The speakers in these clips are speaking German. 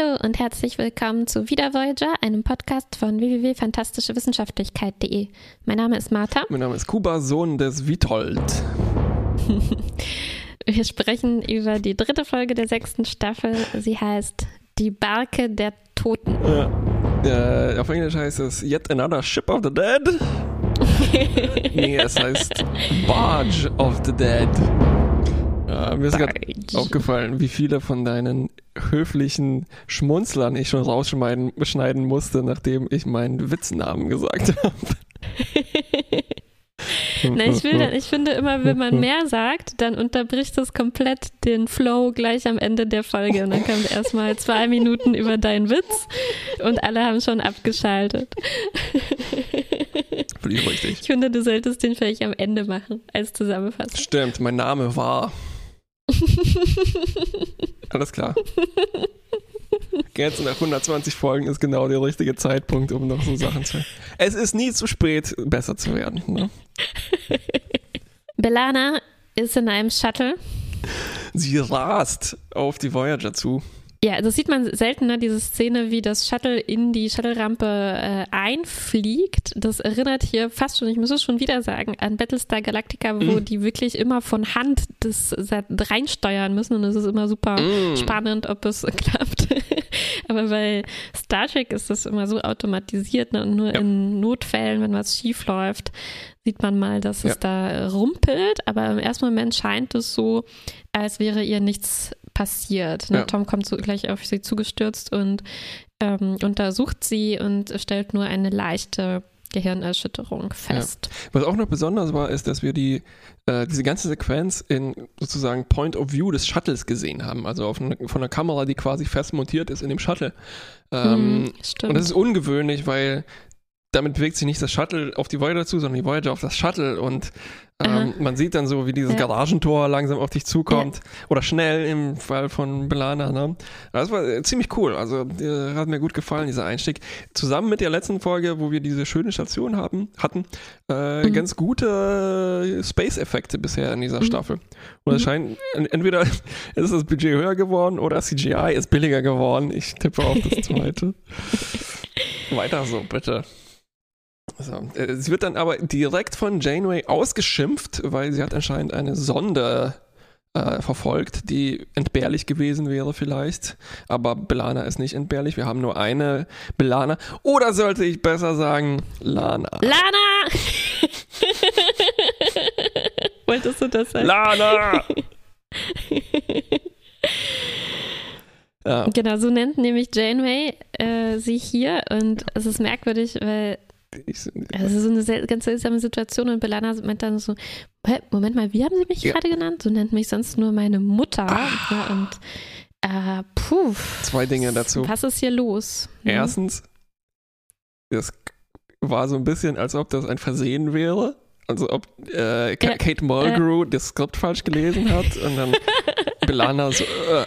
Hallo und herzlich willkommen zu Wieder Voyager, einem Podcast von www.fantastischewissenschaftlichkeit.de. Mein Name ist Martha. Mein Name ist Kuba, Sohn des Witold. Wir sprechen über die dritte Folge der sechsten Staffel. Sie heißt Die Barke der Toten. Ja. Äh, auf Englisch heißt es Yet Another Ship of the Dead. nee, es heißt Barge of the Dead. Ja, mir ist gerade aufgefallen, wie viele von deinen höflichen Schmunzlern ich schon rausschneiden musste, nachdem ich meinen Witznamen gesagt habe. Na, ich, will dann, ich finde immer, wenn man mehr sagt, dann unterbricht es komplett den Flow gleich am Ende der Folge. Und dann kommt erstmal zwei Minuten über deinen Witz und alle haben schon abgeschaltet. Völlig richtig. Ich finde, du solltest den vielleicht am Ende machen, als Zusammenfassung. Stimmt, mein Name war. Alles klar. Jetzt nach 120 Folgen ist genau der richtige Zeitpunkt, um noch so Sachen zu. Es ist nie zu spät, besser zu werden. Ne? Belana ist in einem Shuttle. Sie rast auf die Voyager zu. Ja, das sieht man seltener, diese Szene, wie das Shuttle in die Shuttle-Rampe äh, einfliegt. Das erinnert hier fast schon, ich muss es schon wieder sagen, an Battlestar Galactica, wo mm. die wirklich immer von Hand das reinsteuern müssen und es ist immer super mm. spannend, ob es klappt. Aber bei Star Trek ist das immer so automatisiert ne? und nur ja. in Notfällen, wenn was schief läuft, sieht man mal, dass ja. es da rumpelt. Aber im ersten Moment scheint es so, als wäre ihr nichts passiert. Ne? Ja. Tom kommt so gleich auf sie zugestürzt und ähm, untersucht sie und stellt nur eine leichte Gehirnerschütterung fest. Ja. Was auch noch besonders war, ist, dass wir die, äh, diese ganze Sequenz in sozusagen Point of View des Shuttles gesehen haben. Also eine, von einer Kamera, die quasi fest montiert ist in dem Shuttle. Ähm, mm, und das ist ungewöhnlich, weil damit bewegt sich nicht das Shuttle auf die Voyager zu, sondern die Voyager auf das Shuttle und ähm, man sieht dann so, wie dieses ja. Garagentor langsam auf dich zukommt ja. oder schnell im Fall von Belana. Ne? Das war äh, ziemlich cool, also äh, hat mir gut gefallen, dieser Einstieg. Zusammen mit der letzten Folge, wo wir diese schöne Station haben, hatten, äh, mhm. ganz gute Space-Effekte bisher in dieser mhm. Staffel. Und es mhm. scheint, entweder ist das Budget höher geworden oder CGI ist billiger geworden. Ich tippe auf das zweite. Weiter so, bitte. Also, sie wird dann aber direkt von Janeway ausgeschimpft, weil sie hat anscheinend eine Sonde äh, verfolgt, die entbehrlich gewesen wäre vielleicht. Aber Belana ist nicht entbehrlich. Wir haben nur eine Belana. Oder sollte ich besser sagen, Lana. Lana! Wolltest du das sagen? Lana! ja. Genau, so nennt nämlich Janeway äh, sie hier. Und es ist merkwürdig, weil ich, also so eine ganz seltsame Situation und Belana meint dann so, Moment mal, wie haben Sie mich ja. gerade genannt? So nennt mich sonst nur meine Mutter. Ah. Ja, und äh, puh. Zwei Dinge dazu. Was ist hier los? Mhm. Erstens, das war so ein bisschen, als ob das ein Versehen wäre. Also ob äh, Kate Mulgrew äh. das Skript falsch gelesen hat und dann Belana so, äh,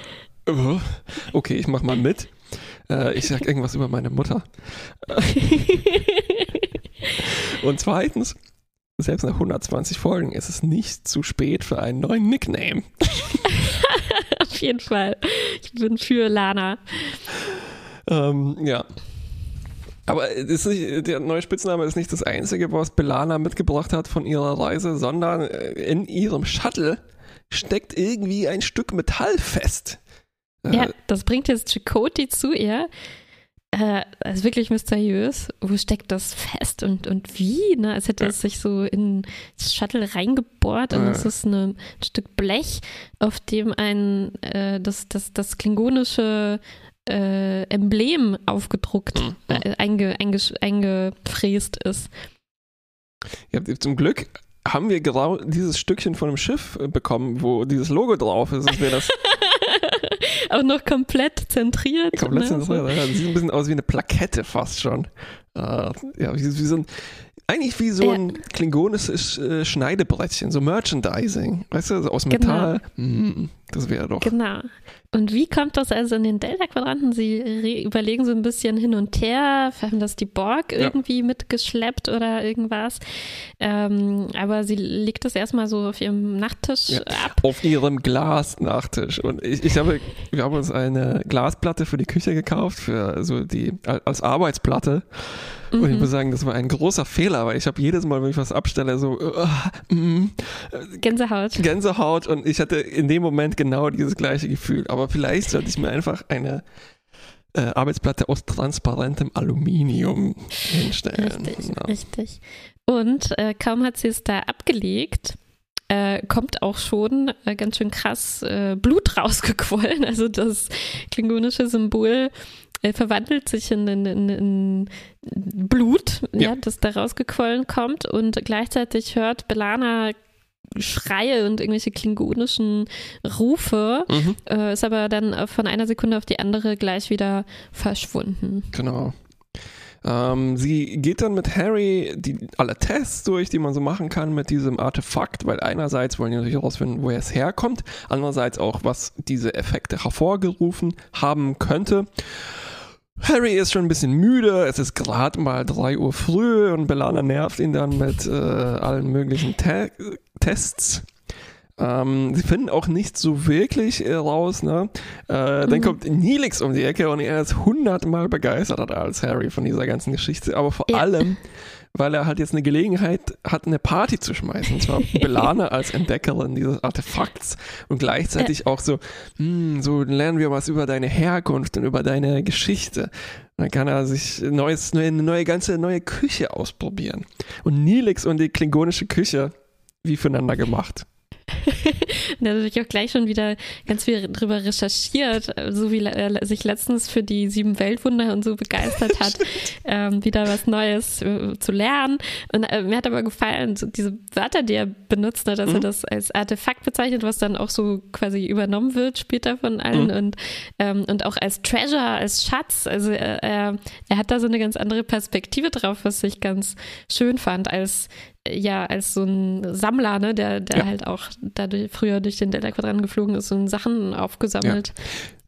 äh, okay, ich mach mal mit. Äh, ich sag irgendwas über meine Mutter. Und zweitens, selbst nach 120 Folgen ist es nicht zu spät für einen neuen Nickname. Auf jeden Fall. Ich bin für Lana. Ähm, ja. Aber nicht, der neue Spitzname ist nicht das einzige, was Belana mitgebracht hat von ihrer Reise, sondern äh, in ihrem Shuttle steckt irgendwie ein Stück Metall fest. Ja, das bringt jetzt Chakoti zu ihr. Äh, also wirklich mysteriös. Wo steckt das fest und, und wie? Ne? Als hätte ja. es sich so in das Shuttle reingebohrt und es ist eine, ein Stück Blech, auf dem ein äh, das, das, das klingonische äh, Emblem aufgedruckt, mhm. äh, einge, einge, eingefräst ist. Ja, zum Glück haben wir genau dieses Stückchen von dem Schiff äh, bekommen, wo dieses Logo drauf ist. Das Auch noch komplett zentriert. Komplett ne? zentriert, ja. Sieht ein bisschen aus wie eine Plakette fast schon. Uh, ja, wie, wie, so ein, eigentlich wie so ein ja. klingonisches äh, Schneidebrettchen, so Merchandising, weißt du, so aus genau. Metall. Genau. Mm, Das wäre doch. Genau. Und wie kommt das also in den Delta-Quadranten? Sie überlegen so ein bisschen hin und her, haben das die Borg irgendwie ja. mitgeschleppt oder irgendwas. Ähm, aber sie legt das erstmal so auf ihrem Nachttisch ja, ab. Auf ihrem Glasnachttisch. Und ich, ich habe, wir haben uns eine Glasplatte für die Küche gekauft, für so die, als Arbeitsplatte. Und ich mhm. muss sagen, das war ein großer Fehler, weil ich habe jedes Mal, wenn ich was abstelle, so uh, mm, Gänsehaut. Gänsehaut und ich hatte in dem Moment genau dieses gleiche Gefühl. Aber vielleicht sollte ich mir einfach eine äh, Arbeitsplatte aus transparentem Aluminium hinstellen. Richtig, genau. richtig. Und äh, kaum hat sie es da abgelegt, äh, kommt auch schon äh, ganz schön krass äh, Blut rausgequollen. Also das klingonische Symbol äh, verwandelt sich in, in, in, in Blut, ja. ja. das da rausgequollen kommt und gleichzeitig hört Belana Schreie und irgendwelche klingonischen Rufe, mhm. äh, ist aber dann von einer Sekunde auf die andere gleich wieder verschwunden. Genau. Ähm, sie geht dann mit Harry die, alle Tests durch, die man so machen kann mit diesem Artefakt, weil einerseits wollen die natürlich herausfinden, woher es herkommt, andererseits auch, was diese Effekte hervorgerufen haben könnte. Harry ist schon ein bisschen müde, es ist gerade mal 3 Uhr früh und Belana nervt ihn dann mit äh, allen möglichen Te Tests. Ähm, sie finden auch nicht so wirklich äh, raus, ne? Äh, mhm. Dann kommt Nilix um die Ecke und er ist hundertmal begeisterter als Harry von dieser ganzen Geschichte, aber vor ja. allem weil er halt jetzt eine Gelegenheit hat, eine Party zu schmeißen. Und zwar Belana als Entdeckerin dieses Artefakts und gleichzeitig auch so, hm, so lernen wir was über deine Herkunft und über deine Geschichte. Dann kann er sich neues, eine neue ganze neue Küche ausprobieren. Und Nilix und die klingonische Küche wie füreinander gemacht. und er hat natürlich auch gleich schon wieder ganz viel drüber recherchiert, so wie er sich letztens für die sieben Weltwunder und so begeistert hat, ähm, wieder was Neues äh, zu lernen. Und äh, mir hat aber gefallen, so diese Wörter, die er benutzt hat, dass mhm. er das als Artefakt bezeichnet, was dann auch so quasi übernommen wird später von allen mhm. und, ähm, und auch als Treasure, als Schatz. Also er, er, er hat da so eine ganz andere Perspektive drauf, was ich ganz schön fand, als ja als so ein Sammler, ne, der, der ja. halt auch dadurch früher durch den Delta-Quadranten geflogen ist und Sachen aufgesammelt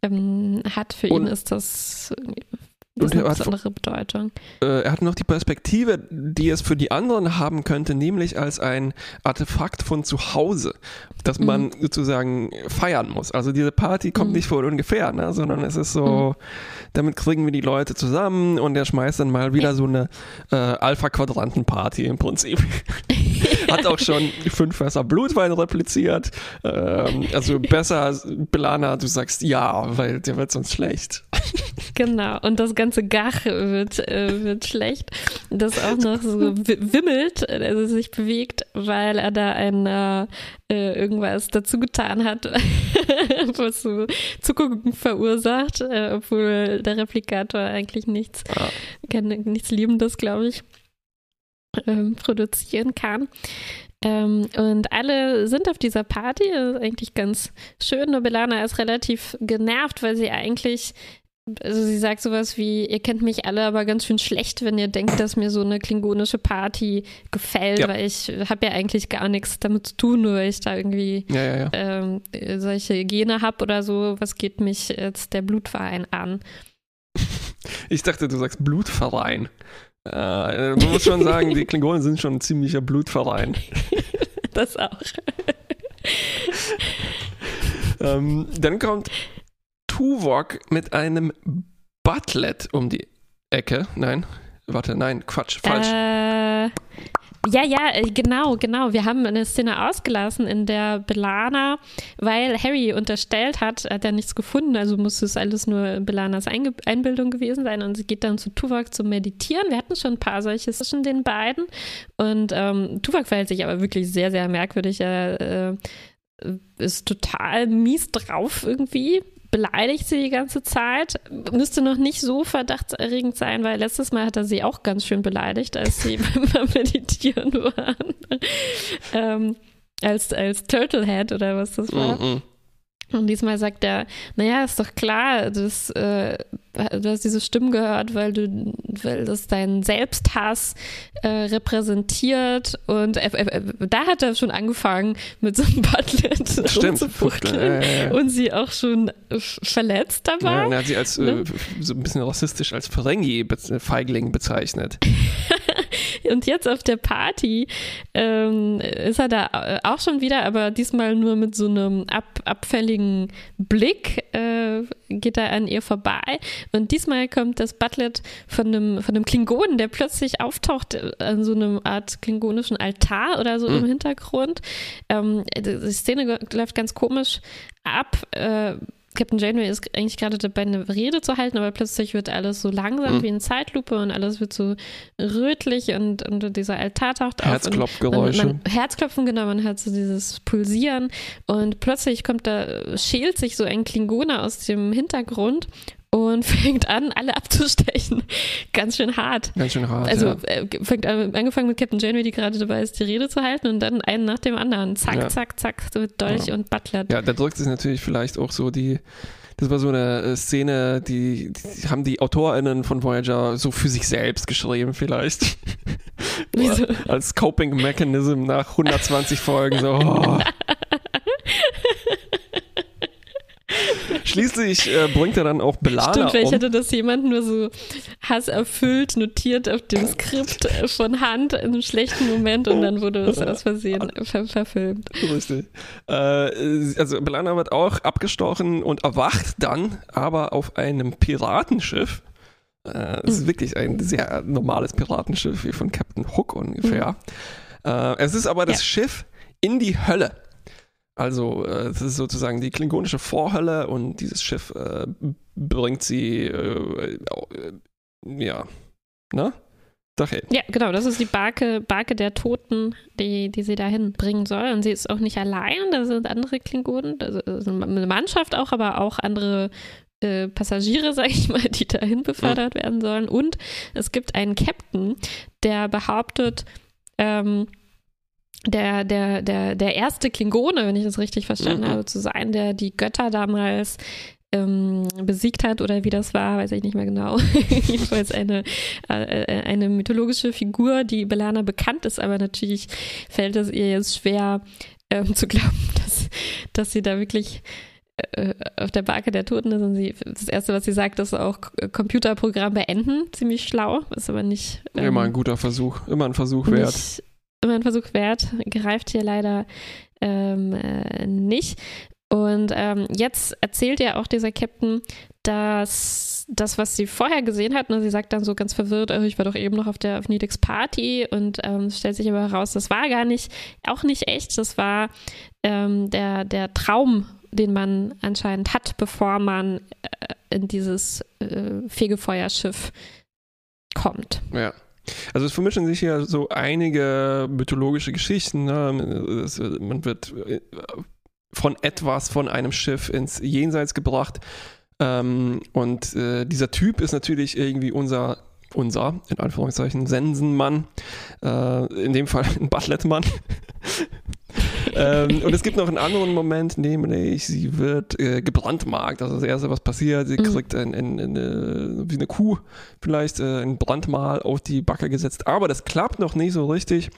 ja. ähm, hat. Für und ihn ist das das und hat, andere Bedeutung. Äh, er hat noch die Perspektive, die es für die anderen haben könnte, nämlich als ein Artefakt von zu Hause, das man mhm. sozusagen feiern muss. Also diese Party kommt mhm. nicht von ungefähr, ne, sondern es ist so, mhm. damit kriegen wir die Leute zusammen und er schmeißt dann mal wieder so eine äh, Alpha-Quadranten-Party im Prinzip. hat auch schon fünf Fässer Blutwein repliziert. Ähm, also besser, Belana, du sagst ja, weil der wird sonst schlecht. Genau, und das ganze Gach wird, äh, wird schlecht. Das auch noch so wimmelt, also sich bewegt, weil er da ein äh, irgendwas dazu getan hat, was so Zuckungen verursacht, äh, obwohl der Replikator eigentlich nichts, ah. nichts Liebendes, glaube ich, ähm, produzieren kann. Ähm, und alle sind auf dieser Party, das ist eigentlich ganz schön. Nur Belana ist relativ genervt, weil sie eigentlich also sie sagt sowas wie, ihr kennt mich alle aber ganz schön schlecht, wenn ihr denkt, dass mir so eine klingonische Party gefällt, ja. weil ich habe ja eigentlich gar nichts damit zu tun, nur weil ich da irgendwie ja, ja, ähm, solche Gene habe oder so. Was geht mich jetzt der Blutverein an? Ich dachte, du sagst Blutverein. Äh, man muss schon sagen, die Klingonen sind schon ein ziemlicher Blutverein. das auch. ähm, dann kommt Tuvok mit einem Butlet um die Ecke. Nein, warte, nein, Quatsch, falsch. Äh, ja, ja, äh, genau, genau. Wir haben eine Szene ausgelassen, in der Belana, weil Harry unterstellt hat, hat er nichts gefunden, also muss es alles nur Belanas Einge Einbildung gewesen sein und sie geht dann zu Tuvok zum Meditieren. Wir hatten schon ein paar solche zwischen den beiden und ähm, Tuvok verhält sich aber wirklich sehr, sehr merkwürdig. Er äh, ist total mies drauf irgendwie beleidigt sie die ganze Zeit. Müsste noch nicht so verdachtserregend sein, weil letztes Mal hat er sie auch ganz schön beleidigt, als sie beim Meditieren waren. ähm, als, als Turtlehead oder was das war. Mm -mm. Und diesmal sagt er, naja, ist doch klar, das, äh, du hast diese Stimmen gehört, weil du, weil das deinen Selbsthass äh, repräsentiert. Und äh, äh, da hat er schon angefangen, mit so einem Butlet rumzufuchteln äh, und sie auch schon verletzt dabei. Ja, und er hat sie als ne? Äh, so ein bisschen rassistisch als Ferengi-Feigling bezeichnet. Und jetzt auf der Party ähm, ist er da äh, auch schon wieder, aber diesmal nur mit so einem ab, abfälligen Blick äh, geht er an ihr vorbei. Und diesmal kommt das Butlet von einem, von einem Klingonen, der plötzlich auftaucht an so einem Art klingonischen Altar oder so mhm. im Hintergrund. Ähm, die Szene läuft ganz komisch ab. Äh, Captain Janeway ist eigentlich gerade dabei, eine Rede zu halten, aber plötzlich wird alles so langsam mhm. wie in Zeitlupe und alles wird so rötlich und, und dieser Altar taucht auf. Herzklopfgeräusche. Herzklopfen, genau, man hört so dieses Pulsieren und plötzlich kommt da, schält sich so ein Klingone aus dem Hintergrund und fängt an, alle abzustechen. Ganz schön hart. Ganz schön hart. Also ja. Äh, fängt an, angefangen mit Captain Janeway, die gerade dabei ist, die Rede zu halten und dann einen nach dem anderen. Zack, ja. zack, zack, so mit Dolch ja. und Butler. Ja, da drückt sich natürlich vielleicht auch so die. Das war so eine äh, Szene, die, die haben die AutorInnen von Voyager so für sich selbst geschrieben, vielleicht. Wieso? Als Coping Mechanism nach 120 Folgen. So, oh. Schließlich äh, bringt er dann auch Belana Stimmt, vielleicht um. hätte das jemand nur so hasserfüllt notiert auf dem Skript von Hand in einem schlechten Moment und dann wurde das aus Versehen ver verfilmt. Richtig. Äh, also Belana wird auch abgestochen und erwacht dann aber auf einem Piratenschiff. Äh, es ist mhm. wirklich ein sehr normales Piratenschiff, wie von Captain Hook ungefähr. Mhm. Äh, es ist aber das ja. Schiff in die Hölle. Also, äh, das ist sozusagen die klingonische Vorhölle und dieses Schiff äh, bringt sie, äh, äh ja, ne? Dahin. Ja, genau, das ist die Barke, Barke der Toten, die, die sie dahin bringen soll. Und sie ist auch nicht allein, da sind andere Klingonen, also eine Mannschaft auch, aber auch andere äh, Passagiere, sag ich mal, die dahin befördert mhm. werden sollen. Und es gibt einen Captain, der behauptet, ähm, der, der, der, der erste Klingone, wenn ich das richtig verstanden mhm. habe, zu sein, der die Götter damals ähm, besiegt hat oder wie das war, weiß ich nicht mehr genau. Jedenfalls eine, äh, äh, eine mythologische Figur, die Belana bekannt ist, aber natürlich fällt es ihr jetzt schwer ähm, zu glauben, dass, dass sie da wirklich äh, auf der Barke der Toten ist und sie, das erste, was sie sagt, ist auch Computerprogramm beenden. Ziemlich schlau, ist aber nicht. Ähm, immer ein guter Versuch, immer ein Versuch wert immer ein Versuch wert, greift hier leider ähm, äh, nicht. Und ähm, jetzt erzählt ja auch dieser Captain, dass das, was sie vorher gesehen hat, ne, sie sagt dann so ganz verwirrt, oh, ich war doch eben noch auf der auf Nidix Party und ähm, stellt sich aber heraus, das war gar nicht, auch nicht echt, das war ähm, der, der Traum, den man anscheinend hat, bevor man äh, in dieses äh, Fegefeuerschiff kommt. Ja. Also es vermischen sich ja so einige mythologische Geschichten. Ne? Man wird äh, von etwas, von einem Schiff ins Jenseits gebracht. Ähm, und äh, dieser Typ ist natürlich irgendwie unser unser, in Anführungszeichen, Sensenmann, äh, in dem Fall ein Butletmann. Ähm, und es gibt noch einen anderen Moment, nämlich sie wird äh, gebrandmarkt. Also das Erste, was passiert, sie mhm. kriegt ein, ein, eine, wie eine Kuh vielleicht äh, ein Brandmal auf die Backe gesetzt. Aber das klappt noch nicht so richtig.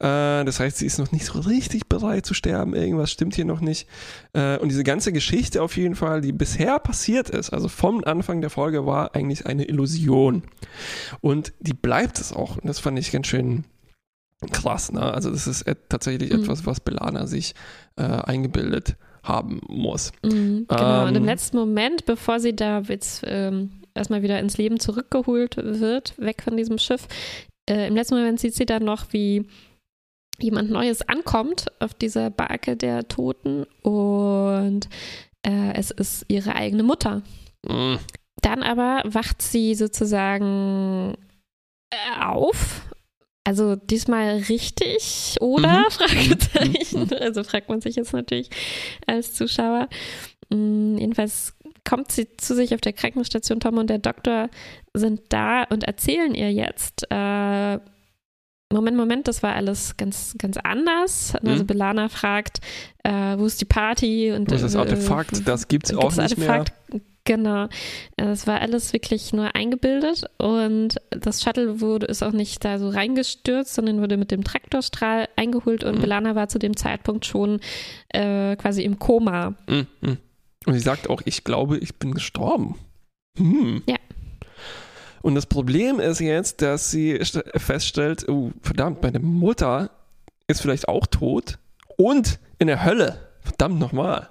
Äh, das heißt, sie ist noch nicht so richtig bereit zu sterben. Irgendwas stimmt hier noch nicht. Äh, und diese ganze Geschichte auf jeden Fall, die bisher passiert ist, also vom Anfang der Folge, war eigentlich eine Illusion. Und die bleibt es auch. Und das fand ich ganz schön krass. Ne? Also das ist tatsächlich mhm. etwas, was Belana sich äh, eingebildet haben muss. Mhm, genau. Ähm, und im letzten Moment, bevor sie da jetzt ähm, erstmal wieder ins Leben zurückgeholt wird, weg von diesem Schiff, äh, im letzten Moment sieht sie dann noch, wie jemand Neues ankommt auf dieser Barke der Toten und äh, es ist ihre eigene Mutter. Mhm. Dann aber wacht sie sozusagen äh, auf. Also diesmal richtig, oder? Mhm. Fragezeichen. Mhm. Also fragt man sich jetzt natürlich als Zuschauer. Mhm, jedenfalls kommt sie zu sich auf der Krankenstation. Tom und der Doktor sind da und erzählen ihr jetzt, äh, Moment, Moment, das war alles ganz, ganz anders. Also mhm. Belana fragt, äh, wo ist die Party? Und, wo ist das äh, Artefakt? Äh, das gibt es auch nicht Artefakt? mehr. Genau. Es war alles wirklich nur eingebildet und das Shuttle wurde ist auch nicht da so reingestürzt, sondern wurde mit dem Traktorstrahl eingeholt und mhm. Belana war zu dem Zeitpunkt schon äh, quasi im Koma. Mhm. Und sie sagt auch, ich glaube, ich bin gestorben. Hm. Ja. Und das Problem ist jetzt, dass sie feststellt, oh, verdammt, meine Mutter ist vielleicht auch tot und in der Hölle. Verdammt nochmal.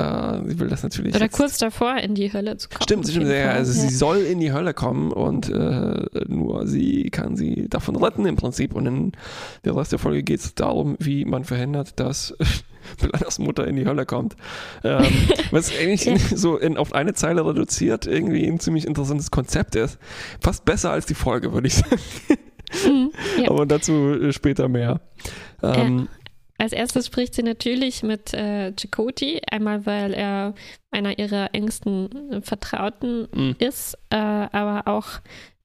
Äh, sie will das natürlich. Oder kurz davor in die Hölle zu kommen. Stimmt, stimmt ja, also ja. sie soll in die Hölle kommen und äh, nur sie kann sie davon retten im Prinzip. Und in der Rest der Folge geht es darum, wie man verhindert, dass Belanas Mutter in die Hölle kommt. Ähm, was eigentlich ja. so in, auf eine Zeile reduziert irgendwie ein ziemlich interessantes Konzept ist. Fast besser als die Folge, würde ich sagen. Mhm, ja. Aber dazu äh, später mehr. Ähm, als erstes spricht sie natürlich mit äh, Chakoti, einmal weil er einer ihrer engsten Vertrauten mhm. ist, äh, aber auch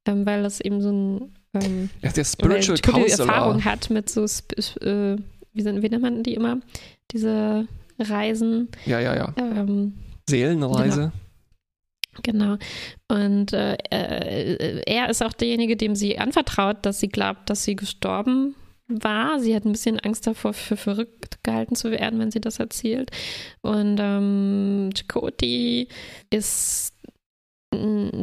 ähm, weil es eben so ein ähm, ja, der Spiritual Counselor. Erfahrung hat mit so, äh, wie, sind, wie nennt man die immer? Diese Reisen. Ja, ja, ja. Ähm, Seelenreise. Genau. Genau. Und äh, äh, er ist auch derjenige, dem sie anvertraut, dass sie glaubt, dass sie gestorben war. Sie hat ein bisschen Angst davor, für verrückt gehalten zu werden, wenn sie das erzählt. Und ähm, Chakoti ist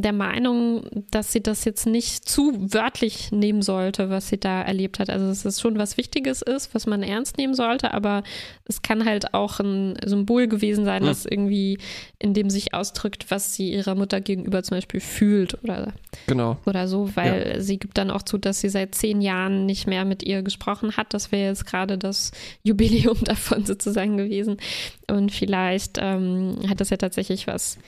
der Meinung, dass sie das jetzt nicht zu wörtlich nehmen sollte, was sie da erlebt hat. Also dass es schon was Wichtiges ist, was man ernst nehmen sollte, aber es kann halt auch ein Symbol gewesen sein, was irgendwie in dem sich ausdrückt, was sie ihrer Mutter gegenüber zum Beispiel fühlt oder, genau. oder so, weil ja. sie gibt dann auch zu, dass sie seit zehn Jahren nicht mehr mit ihr gesprochen hat. Das wäre jetzt gerade das Jubiläum davon sozusagen gewesen. Und vielleicht ähm, hat das ja tatsächlich was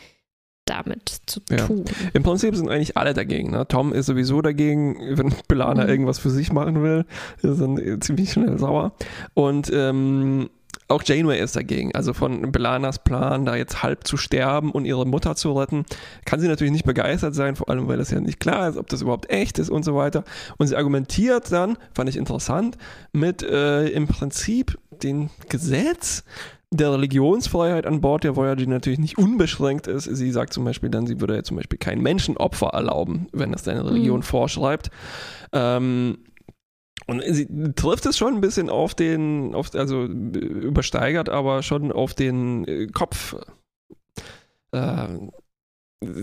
damit zu tun. Ja. Im Prinzip sind eigentlich alle dagegen. Ne? Tom ist sowieso dagegen, wenn Belana mhm. irgendwas für sich machen will, ist dann ziemlich schnell sauer. Und ähm, auch Janeway ist dagegen. Also von Belanas Plan, da jetzt halb zu sterben und ihre Mutter zu retten, kann sie natürlich nicht begeistert sein, vor allem weil es ja nicht klar ist, ob das überhaupt echt ist und so weiter. Und sie argumentiert dann, fand ich interessant, mit äh, im Prinzip dem Gesetz, der Religionsfreiheit an Bord der Voyager natürlich nicht unbeschränkt ist. Sie sagt zum Beispiel dann, sie würde ja zum Beispiel kein Menschenopfer erlauben, wenn das deine Religion mhm. vorschreibt. Ähm, und sie trifft es schon ein bisschen auf den, auf, also übersteigert, aber schon auf den äh, Kopf. Äh,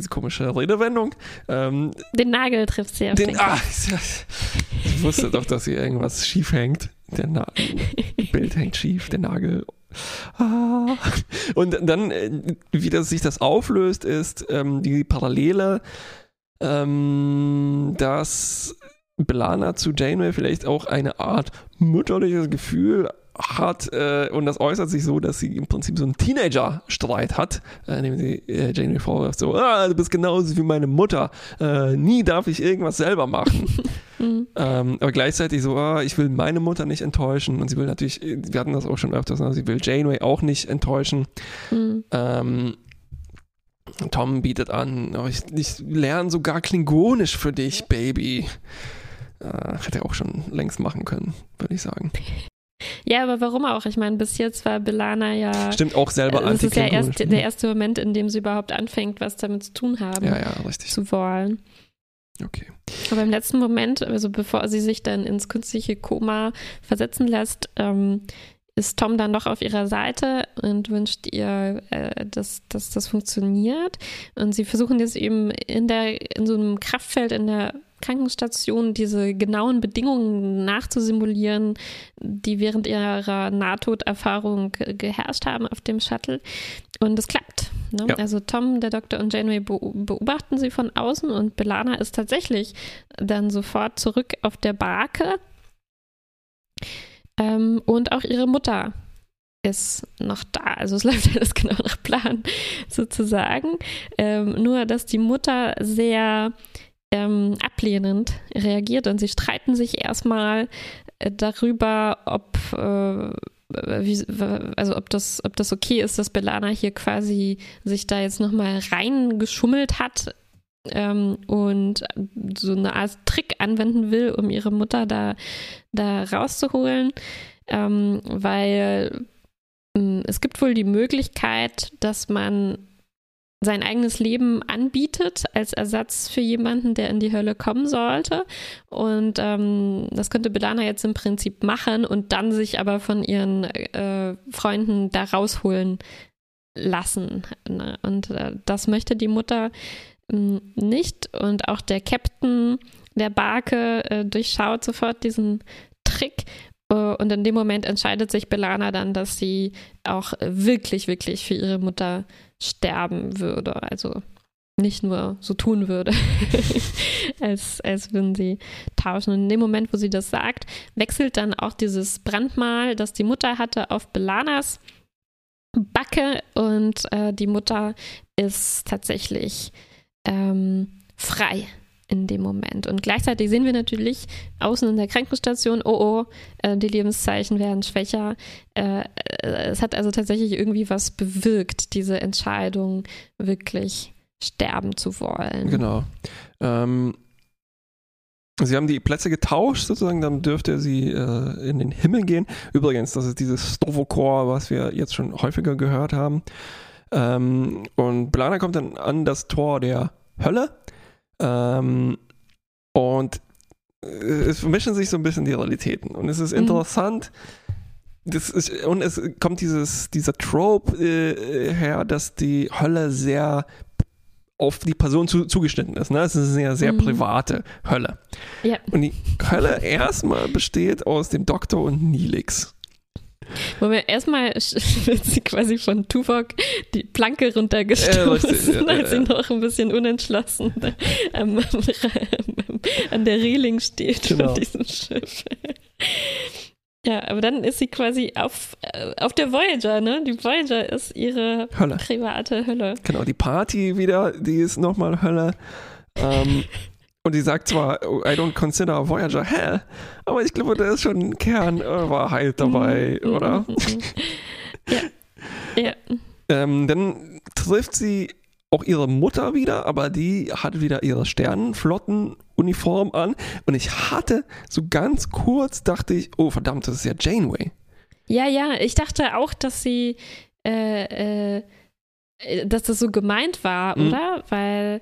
komische Redewendung. Ähm, den Nagel trifft sie auf den, den ah, ich wusste doch, dass hier irgendwas schief hängt. Der Bild hängt schief, der Nagel Ah. Und dann, äh, wie das, sich das auflöst, ist ähm, die Parallele, ähm, dass Belana zu Janeway vielleicht auch eine Art mütterliches Gefühl hat äh, und das äußert sich so, dass sie im Prinzip so einen Teenager-Streit hat, äh, indem sie äh, Janeway vorwirft, so, ah, du bist genauso wie meine Mutter, äh, nie darf ich irgendwas selber machen. mhm. ähm, aber gleichzeitig so, ah, ich will meine Mutter nicht enttäuschen und sie will natürlich, wir hatten das auch schon öfters, ne, sie will Janeway auch nicht enttäuschen. Mhm. Ähm, Tom bietet an, oh, ich, ich lerne sogar Klingonisch für dich, Baby. Äh, hätte er auch schon längst machen können, würde ich sagen. Ja, aber warum auch? Ich meine, bis jetzt war Belana ja. Stimmt auch selber Das ist ja erst der erste Moment, in dem sie überhaupt anfängt, was damit zu tun haben. Ja, ja, richtig. Zu wollen. Okay. Aber im letzten Moment, also bevor sie sich dann ins künstliche Koma versetzen lässt, ähm, ist Tom dann doch auf ihrer Seite und wünscht ihr, äh, dass, dass das funktioniert. Und sie versuchen jetzt eben in der, in so einem Kraftfeld in der Krankenstation diese genauen Bedingungen nachzusimulieren, die während ihrer Nahtoderfahrung geherrscht haben auf dem Shuttle. Und es klappt. Ne? Ja. Also Tom, der Doktor und Janeway beobachten sie von außen und Belana ist tatsächlich dann sofort zurück auf der Barke. Ähm, und auch ihre Mutter ist noch da. Also es läuft alles genau nach Plan sozusagen. Ähm, nur, dass die Mutter sehr ähm, ablehnend reagiert und sie streiten sich erstmal äh, darüber, ob äh, wie, also ob das, ob das okay ist, dass Belana hier quasi sich da jetzt nochmal reingeschummelt hat ähm, und so eine Art Trick anwenden will, um ihre Mutter da, da rauszuholen, ähm, weil äh, es gibt wohl die Möglichkeit, dass man sein eigenes Leben anbietet als Ersatz für jemanden, der in die Hölle kommen sollte. Und ähm, das könnte Belana jetzt im Prinzip machen und dann sich aber von ihren äh, Freunden da rausholen lassen. Ne? Und äh, das möchte die Mutter äh, nicht. Und auch der Captain der Barke äh, durchschaut sofort diesen Trick äh, und in dem Moment entscheidet sich Belana dann, dass sie auch wirklich, wirklich für ihre Mutter sterben würde. Also nicht nur so tun würde, als, als würden sie tauschen. Und in dem Moment, wo sie das sagt, wechselt dann auch dieses Brandmal, das die Mutter hatte, auf Belanas Backe und äh, die Mutter ist tatsächlich ähm, frei in dem Moment. Und gleichzeitig sehen wir natürlich außen in der Krankenstation, oh oh, äh, die Lebenszeichen werden schwächer. Äh, äh, es hat also tatsächlich irgendwie was bewirkt, diese Entscheidung, wirklich sterben zu wollen. Genau. Ähm, Sie haben die Plätze getauscht, sozusagen, dann dürfte sie äh, in den Himmel gehen. Übrigens, das ist dieses Stovokor, was wir jetzt schon häufiger gehört haben. Ähm, und Blana kommt dann an das Tor der Hölle ähm, und äh, es vermischen sich so ein bisschen die Realitäten. Und es ist mhm. interessant, mhm. das ist, und es kommt dieses, dieser Trope äh, her, dass die Hölle sehr auf die Person zu, zugeschnitten ist. Ne? Es ist eine sehr, sehr mhm. private Hölle. Ja. Und die Hölle erstmal besteht aus dem Doktor und Nilix. Wo wir erstmal wird sie quasi von Tuvok die Planke runtergestoßen, äh, als sie noch ein bisschen unentschlossen ähm, an der Reling steht genau. von diesem Schiff. Ja, aber dann ist sie quasi auf, äh, auf der Voyager, ne? Die Voyager ist ihre Hölle. private Hölle. Genau, die Party wieder, die ist nochmal Hölle. Ähm, Und die sagt zwar, oh, I don't consider Voyager hell, aber ich glaube, da ist schon ein Kern äh, Wahrheit dabei, mm, oder? ja. ja. Ähm, dann trifft sie auch ihre Mutter wieder, aber die hat wieder ihre Sternenflottenuniform an. Und ich hatte so ganz kurz, dachte ich, oh verdammt, das ist ja Janeway. Ja, ja, ich dachte auch, dass sie, äh, äh, dass das so gemeint war, mhm. oder? Weil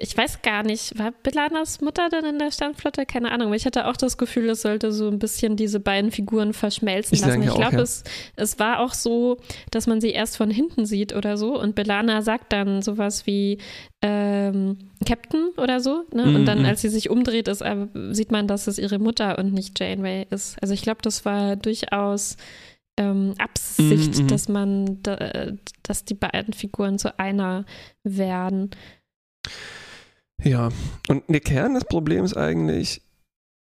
ich weiß gar nicht, war Belanas Mutter denn in der Sternflotte? Keine Ahnung, aber ich hatte auch das Gefühl, es sollte so ein bisschen diese beiden Figuren verschmelzen ich lassen. Ich glaube, ja. es, es war auch so, dass man sie erst von hinten sieht oder so und Belana sagt dann sowas wie ähm, Captain oder so. Ne? Und dann, mhm. als sie sich umdreht, ist, äh, sieht man, dass es ihre Mutter und nicht Janeway ist. Also ich glaube, das war durchaus ähm, Absicht, mm dass man, da, dass die beiden Figuren zu einer werden. Ja, und der Kern des Problems eigentlich,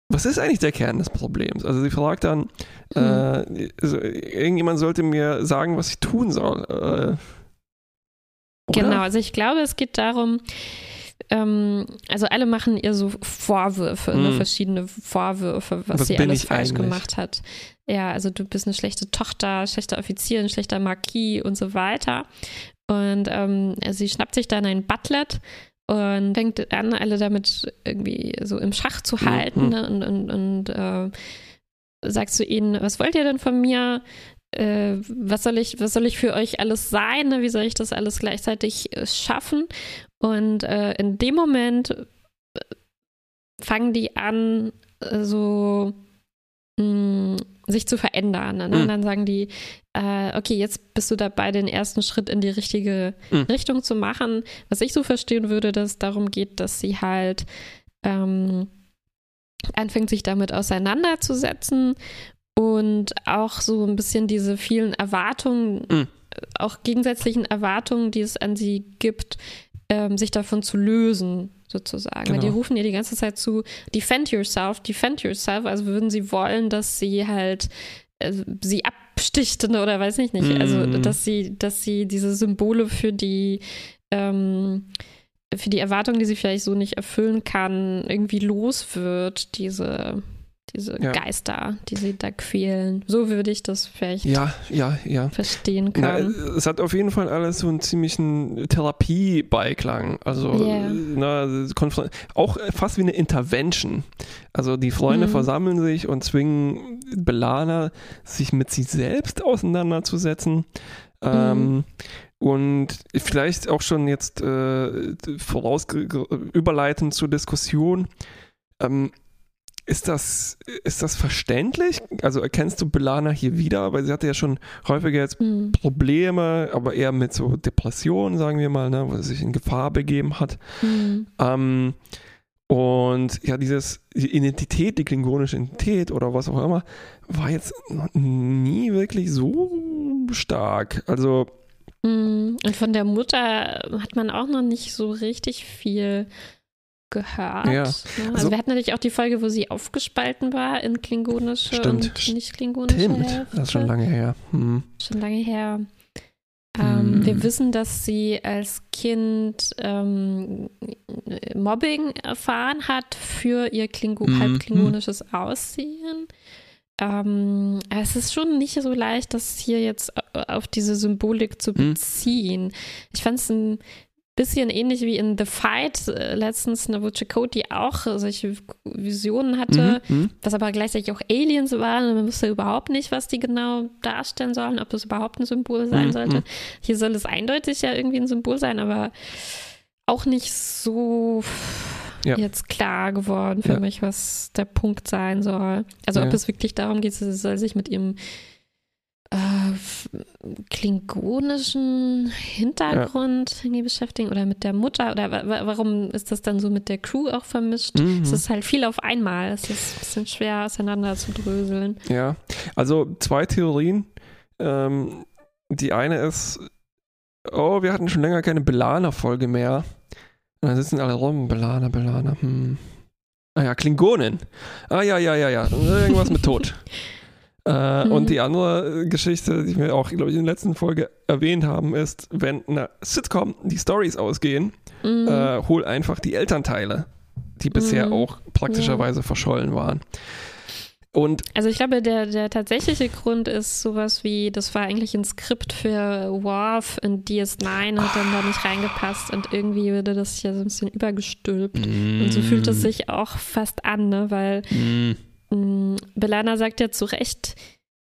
was ist eigentlich der Kern des Problems? Also sie fragt dann, hm. äh, also irgendjemand sollte mir sagen, was ich tun soll. Äh, genau, also ich glaube, es geht darum, ähm, also alle machen ihr so Vorwürfe, hm. ne, verschiedene Vorwürfe, was, was sie alles falsch eigentlich? gemacht hat. Ja, also du bist eine schlechte Tochter, schlechter Offizier, ein schlechter Marquis und so weiter. Und ähm, sie schnappt sich dann ein Butlet, und fängt an, alle damit irgendwie so im Schach zu halten mhm. ne? und, und, und äh, sagst zu ihnen, was wollt ihr denn von mir? Äh, was soll ich, was soll ich für euch alles sein? Ne? Wie soll ich das alles gleichzeitig äh, schaffen? Und äh, in dem Moment äh, fangen die an, äh, so mh, hm, sich zu verändern. Ne? Mhm. Dann sagen die, äh, okay, jetzt bist du dabei, den ersten Schritt in die richtige mhm. Richtung zu machen. Was ich so verstehen würde, dass es darum geht, dass sie halt ähm, anfängt, sich damit auseinanderzusetzen und auch so ein bisschen diese vielen Erwartungen, mhm. auch gegensätzlichen Erwartungen, die es an sie gibt, ähm, sich davon zu lösen sozusagen. Genau. Weil die rufen ihr die ganze Zeit zu, defend yourself, defend yourself. Also würden sie wollen, dass sie halt äh, sie absticht oder weiß ich nicht. Also, mm. Also dass sie, dass sie diese Symbole für die ähm, für die Erwartungen, die sie vielleicht so nicht erfüllen kann, irgendwie los wird, diese, diese ja. Geister, die sie da quälen. So würde ich das vielleicht ja, ja, ja. verstehen können. Na, es hat auf jeden Fall alles so einen ziemlichen Therapie-Beiklang. Also yeah. na, auch fast wie eine Intervention. Also die Freunde mhm. versammeln sich und zwingen Belana, sich mit sich selbst auseinanderzusetzen. Mhm. Ähm, und vielleicht auch schon jetzt äh, voraus überleitend zur Diskussion. Ähm, ist das, ist das verständlich? Also erkennst du Belana hier wieder? Weil sie hatte ja schon häufiger jetzt mhm. Probleme, aber eher mit so Depressionen, sagen wir mal, ne, wo sie sich in Gefahr begeben hat. Mhm. Ähm, und ja, dieses, die Identität, die klingonische Identität oder was auch immer, war jetzt nie wirklich so stark. Also. Mhm. Und von der Mutter hat man auch noch nicht so richtig viel gehört. Ja. Also, also, wir hatten natürlich auch die Folge, wo sie aufgespalten war in klingonische stimmt. und nicht klingonische Stimmt, Hälfte. das ist schon lange her. Hm. Schon lange her. Ähm, hm. Wir wissen, dass sie als Kind ähm, Mobbing erfahren hat für ihr Klingo hm. halbklingonisches Aussehen. Ähm, es ist schon nicht so leicht, das hier jetzt auf diese Symbolik zu hm. beziehen. Ich fand es ein bisschen ähnlich wie in The Fight äh, letztens, ne, wo Chakotay auch solche Visionen hatte, mhm, mhm, was aber gleichzeitig auch Aliens waren. Man wusste überhaupt nicht, was die genau darstellen sollen, ob das überhaupt ein Symbol sein mhm, sollte. Mhm. Hier soll es eindeutig ja irgendwie ein Symbol sein, aber auch nicht so ja. jetzt klar geworden für ja. mich, was der Punkt sein soll. Also ja. ob es wirklich darum geht, sie soll sich mit ihrem klingonischen Hintergrund ja. irgendwie beschäftigen oder mit der Mutter oder warum ist das dann so mit der Crew auch vermischt? Mhm. Es ist halt viel auf einmal. Es ist ein bisschen schwer auseinander zu dröseln. Ja, also zwei Theorien. Ähm, die eine ist, oh, wir hatten schon länger keine Belana-Folge mehr. Und dann sitzen alle rum, Belana, Belana, hm. Ah ja, Klingonen. Ah ja, ja, ja, ja. Irgendwas mit Tod. Äh, mhm. Und die andere Geschichte, die wir auch, glaube ich, in der letzten Folge erwähnt haben, ist, wenn eine Sitcom die Stories ausgehen, mhm. äh, hol einfach die Elternteile, die bisher mhm. auch praktischerweise ja. verschollen waren. Und also ich glaube, der, der tatsächliche Grund ist sowas wie, das war eigentlich ein Skript für Worf in DS9, hat dann da nicht reingepasst und irgendwie würde das ja so ein bisschen übergestülpt. Mm. Und so fühlt es sich auch fast an, ne? weil mm. Mm, Belana sagt ja zu Recht,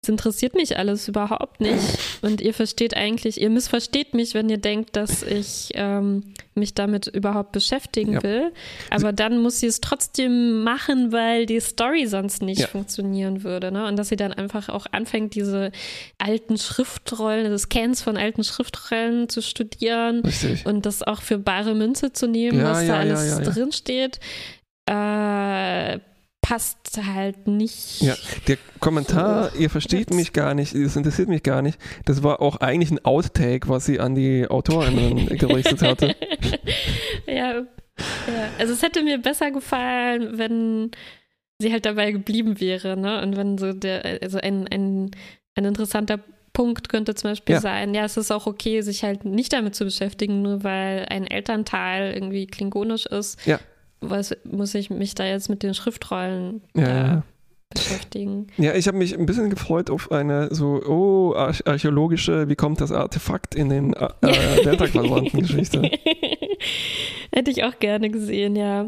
es interessiert mich alles überhaupt nicht. Und ihr versteht eigentlich, ihr missversteht mich, wenn ihr denkt, dass ich ähm, mich damit überhaupt beschäftigen ja. will. Aber dann muss sie es trotzdem machen, weil die Story sonst nicht ja. funktionieren würde. Ne? Und dass sie dann einfach auch anfängt, diese alten Schriftrollen, also Scans von alten Schriftrollen zu studieren Richtig. und das auch für bare Münze zu nehmen, ja, was da alles drinsteht. Äh, passt halt nicht. Ja, der Kommentar, so. ihr versteht Jetzt. mich gar nicht, das interessiert mich gar nicht, das war auch eigentlich ein Outtake, was sie an die Autorinnen gerichtet hatte. ja, ja, also es hätte mir besser gefallen, wenn sie halt dabei geblieben wäre, ne? Und wenn so der, also ein, ein, ein interessanter Punkt könnte zum Beispiel ja. sein, ja, es ist auch okay, sich halt nicht damit zu beschäftigen, nur weil ein Elternteil irgendwie klingonisch ist. Ja was muss ich mich da jetzt mit den Schriftrollen ja. beschäftigen? Ja, ich habe mich ein bisschen gefreut auf eine so, oh, archäologische, wie kommt das Artefakt in den äh, äh Delta-Quadranten-Geschichte? Hätte ich auch gerne gesehen, ja.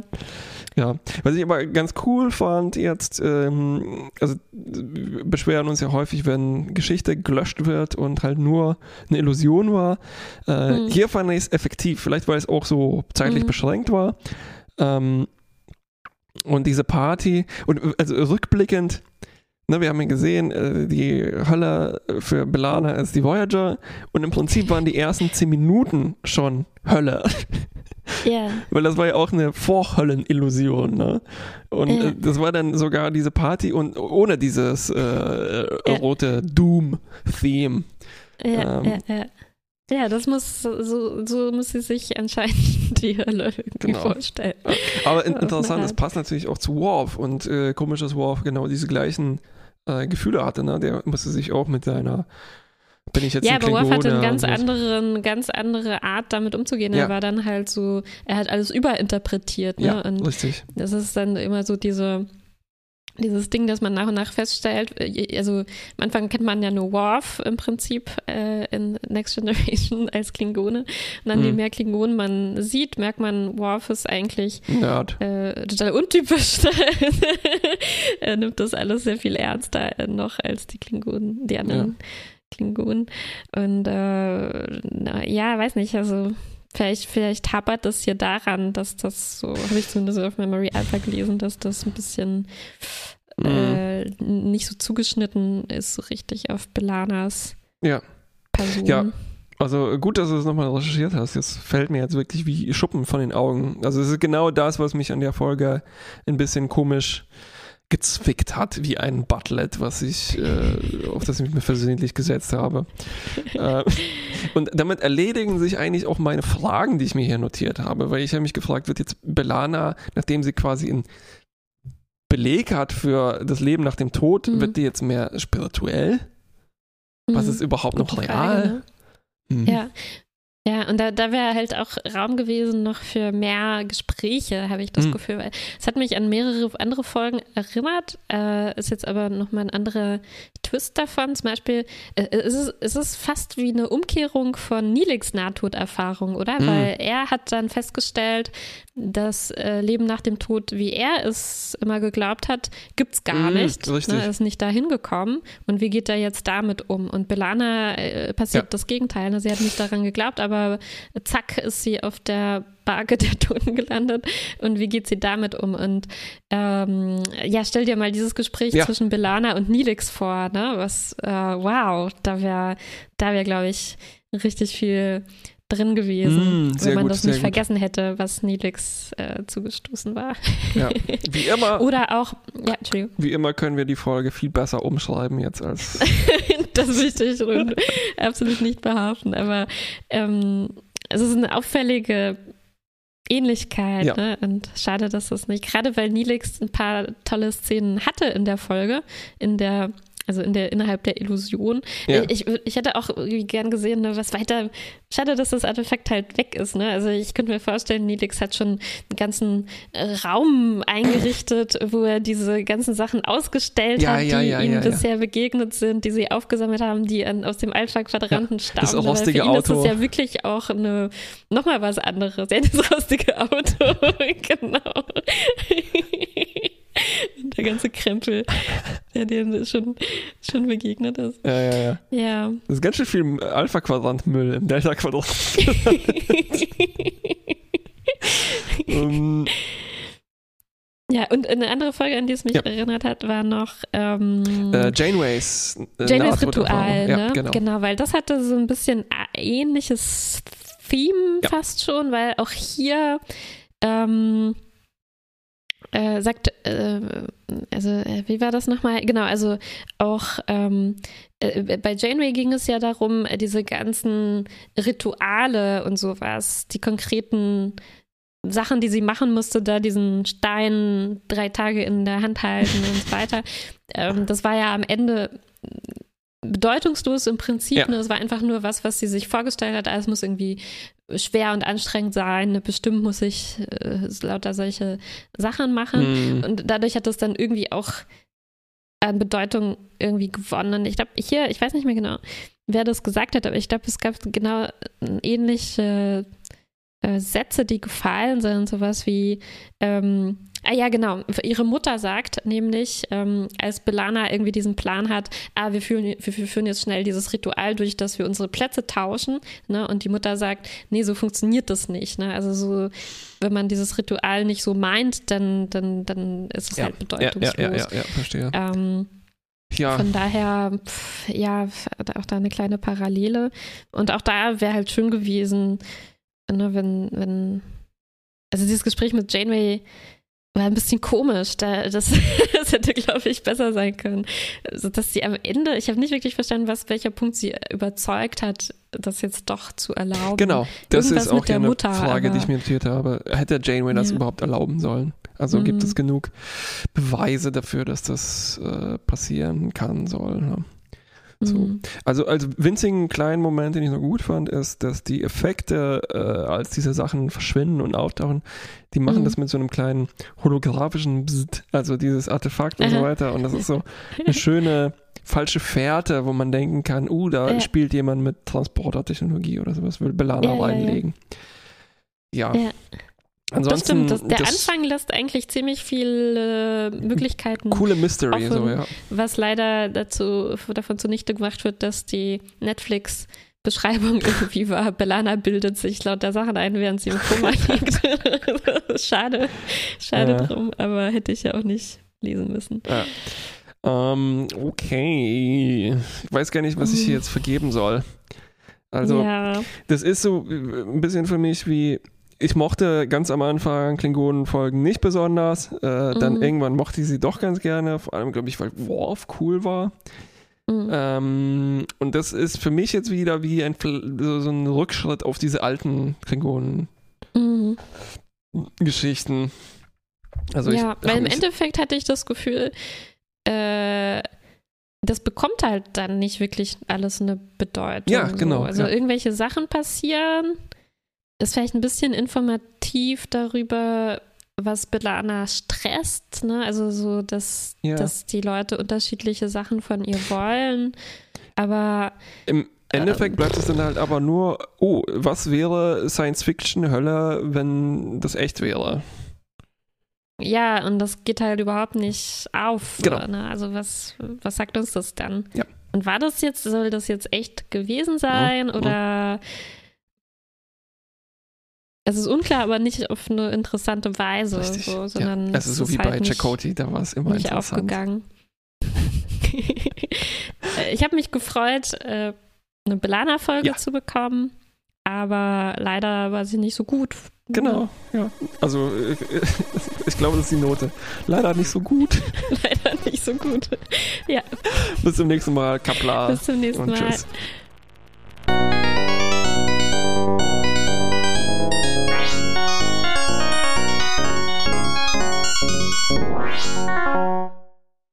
Ja, was ich aber ganz cool fand jetzt, ähm, also beschweren uns ja häufig, wenn Geschichte gelöscht wird und halt nur eine Illusion war. Äh, mhm. Hier fand ich es effektiv, vielleicht weil es auch so zeitlich mhm. beschränkt war. Ähm, und diese Party, und also rückblickend, ne, wir haben ja gesehen, äh, die Hölle für Belana ist die Voyager und im Prinzip waren die ersten zehn Minuten schon Hölle. Ja. Weil das war ja auch eine Vorhöllen-Illusion, ne? Und yeah. äh, das war dann sogar diese Party und ohne dieses äh, yeah. rote Doom-Theme. Ja, ähm, ja, ja. Ja, das muss, so, so muss sie sich anscheinend die Hölle irgendwie genau. vorstellen. Aber in, interessant, das passt natürlich auch zu Worf und äh, komisch, dass Worf genau diese gleichen äh, Gefühle hatte, ne? Der musste sich auch mit seiner bin ich jetzt ja, aber Worf hatte eine ganz, anderen, ganz andere Art, damit umzugehen. Ja. Er war dann halt so, er hat alles überinterpretiert. Ne? Ja, und richtig. Das ist dann immer so diese dieses Ding, dass man nach und nach feststellt, äh, also am Anfang kennt man ja nur Worf im Prinzip äh, in Next Generation als Klingone. Und dann, mhm. je mehr Klingonen man sieht, merkt man, Worf ist eigentlich äh, total untypisch. er nimmt das alles sehr viel ernster noch als die Klingonen, die anderen ja. Klingonen. Und äh, na, ja, weiß nicht, also Vielleicht, vielleicht hapert das hier daran, dass das so, habe ich zumindest auf Memory Alpha gelesen, dass das ein bisschen mhm. äh, nicht so zugeschnitten ist, so richtig auf Belanas ja. Person. Ja. Also gut, dass du das nochmal recherchiert hast. Das fällt mir jetzt wirklich wie Schuppen von den Augen. Also es ist genau das, was mich an der Folge ein bisschen komisch gezwickt hat wie ein Butlet, was ich, äh, auf das ich mich versehentlich gesetzt habe. äh, und damit erledigen sich eigentlich auch meine Fragen, die ich mir hier notiert habe, weil ich habe mich gefragt, wird jetzt Belana, nachdem sie quasi einen Beleg hat für das Leben nach dem Tod, mhm. wird die jetzt mehr spirituell? Mhm. Was ist überhaupt noch real? Frage, ne? mhm. Ja, ja, und da, da wäre halt auch Raum gewesen noch für mehr Gespräche, habe ich das mhm. Gefühl. Weil es hat mich an mehrere andere Folgen erinnert, äh, ist jetzt aber nochmal ein anderer Twist davon. Zum Beispiel, äh, es, ist, es ist fast wie eine Umkehrung von Nilix Nahtoderfahrung, oder? Mhm. Weil er hat dann festgestellt, das äh, Leben nach dem Tod, wie er es immer geglaubt hat, gibt es gar mm, nicht. Richtig. Ne, er ist nicht dahin gekommen. Und wie geht er jetzt damit um? Und Belana äh, passiert ja. das Gegenteil. Ne? Sie hat nicht daran geglaubt, aber zack ist sie auf der Barke der Toten gelandet. Und wie geht sie damit um? Und ähm, ja, stell dir mal dieses Gespräch ja. zwischen Belana und Nilix vor, ne? Was, äh, wow, da wäre, da wäre, glaube ich, richtig viel drin gewesen, mm, wenn man gut, das nicht vergessen hätte, was Nilix äh, zugestoßen war. Ja, wie immer. Oder auch, ja, Entschuldigung. Wie immer können wir die Folge viel besser umschreiben jetzt als. das möchte ich schon absolut nicht behaupten, aber ähm, es ist eine auffällige Ähnlichkeit. Ja. Ne? Und schade, dass das nicht, gerade weil Nilix ein paar tolle Szenen hatte in der Folge, in der also in der, innerhalb der Illusion. Ja. Ich, ich hätte auch gern gesehen, ne, was weiter. Schade, dass das Artefakt halt weg ist. Ne? Also ich könnte mir vorstellen, Nilix hat schon einen ganzen äh, Raum eingerichtet, wo er diese ganzen Sachen ausgestellt ja, hat, die ja, ihm bisher begegnet sind, die sie aufgesammelt haben, die an, aus dem Alpha-Quadranten stammen. Das rostige Auto. Das ist ja wirklich auch eine, nochmal was anderes. Ja, das rostige Auto. genau. der ganze Krempel, der dir schon, schon begegnet ist. Ja, ja, ja. Ja. Das ist ganz schön viel Alpha-Quadrant-Müll im Delta-Quadrant. um, ja, und eine andere Folge, an die es mich ja. erinnert hat, war noch ähm, äh, Janeways, äh, Janeways Ritual, ne? Ja, genau. genau, weil das hatte so ein bisschen ähnliches Theme ja. fast schon, weil auch hier ähm, äh, sagt, äh, also äh, wie war das nochmal? Genau, also auch ähm, äh, bei Janeway ging es ja darum, äh, diese ganzen Rituale und sowas, die konkreten Sachen, die sie machen musste, da diesen Stein drei Tage in der Hand halten und so weiter. Ähm, das war ja am Ende bedeutungslos im Prinzip. Ja. Ne? Es war einfach nur was, was sie sich vorgestellt hat. Alles muss irgendwie schwer und anstrengend sein. Ne? Bestimmt muss ich äh, lauter solche Sachen machen. Mhm. Und dadurch hat das dann irgendwie auch an Bedeutung irgendwie gewonnen. Ich glaube, hier, ich weiß nicht mehr genau, wer das gesagt hat, aber ich glaube, es gab genau ähnliche äh, Sätze, die gefallen sind. Sowas wie, ähm, Ah ja, genau. Ihre Mutter sagt nämlich, ähm, als Belana irgendwie diesen Plan hat, ah, wir führen, wir, wir, führen jetzt schnell dieses Ritual durch, dass wir unsere Plätze tauschen. Ne? Und die Mutter sagt, nee, so funktioniert das nicht. Ne? Also so, wenn man dieses Ritual nicht so meint, dann, dann, dann ist es ja. halt bedeutungslos. Ja, ja, ja, ja, ja verstehe. Ähm, ja. Von daher, pff, ja, auch da eine kleine Parallele. Und auch da wäre halt schön gewesen, ne, wenn, wenn, also dieses Gespräch mit Janeway war ein bisschen komisch. Da, das, das hätte, glaube ich, besser sein können. Also, dass sie am Ende, ich habe nicht wirklich verstanden, was welcher Punkt sie überzeugt hat, das jetzt doch zu erlauben. Genau, das Irgendwas ist auch eine Mutter, Frage, die ich mir notiert habe. Hätte Janeway das überhaupt erlauben sollen? Also mhm. gibt es genug Beweise dafür, dass das äh, passieren kann, soll. Ne? So. Mhm. Also als winzigen kleinen Moment, den ich noch gut fand, ist, dass die Effekte, äh, als diese Sachen verschwinden und auftauchen, die machen mhm. das mit so einem kleinen holographischen Bzzt, also dieses Artefakt und so weiter. Und das ist so eine schöne falsche Fährte, wo man denken kann, uh, da ja. spielt jemand mit Transportertechnologie oder sowas, will Belana ja, reinlegen. ja. ja. Ansonsten, das stimmt, das, der das Anfang lässt eigentlich ziemlich viele Möglichkeiten. Coole Mystery, offen, so, ja. Was leider dazu, davon zunichte gemacht wird, dass die Netflix Beschreibung irgendwie war, Belana bildet sich laut der Sachen ein, während sie im Koma liegt. schade, schade ja. drum, aber hätte ich ja auch nicht lesen müssen. Ja. Um, ähm, okay. Ich weiß gar nicht, was ich hier jetzt vergeben soll. Also, ja. das ist so ein bisschen für mich wie ich mochte ganz am Anfang Klingonen-Folgen nicht besonders. Äh, dann mhm. irgendwann mochte ich sie doch ganz gerne. Vor allem, glaube ich, weil Worf cool war. Mhm. Ähm, und das ist für mich jetzt wieder wie ein, so, so ein Rückschritt auf diese alten Klingonen-Geschichten. Mhm. Also ja, weil im Endeffekt hatte ich das Gefühl, äh, das bekommt halt dann nicht wirklich alles eine Bedeutung. Ja, genau. So. Also ja. irgendwelche Sachen passieren ist vielleicht ein bisschen informativ darüber, was Belana stresst, ne? Also so, dass, ja. dass die Leute unterschiedliche Sachen von ihr wollen. Aber im Endeffekt bleibt es dann halt aber nur, oh, was wäre Science-Fiction-Hölle, wenn das echt wäre? Ja, und das geht halt überhaupt nicht auf. Genau. Ne? Also was, was sagt uns das dann? Ja. Und war das jetzt, soll das jetzt echt gewesen sein mhm. oder es ist unklar, aber nicht auf eine interessante Weise, so, sondern ja. es ist so wie halt bei Chakoti, da war es immer nicht interessant. aufgegangen. ich habe mich gefreut, äh, eine Belana-Folge ja. zu bekommen, aber leider war sie nicht so gut. Genau, ja. Also ich glaube, das ist die Note. Leider nicht so gut. leider nicht so gut. Ja. Bis zum nächsten Mal. Kapla. Bis zum nächsten Mal. Tschüss. Música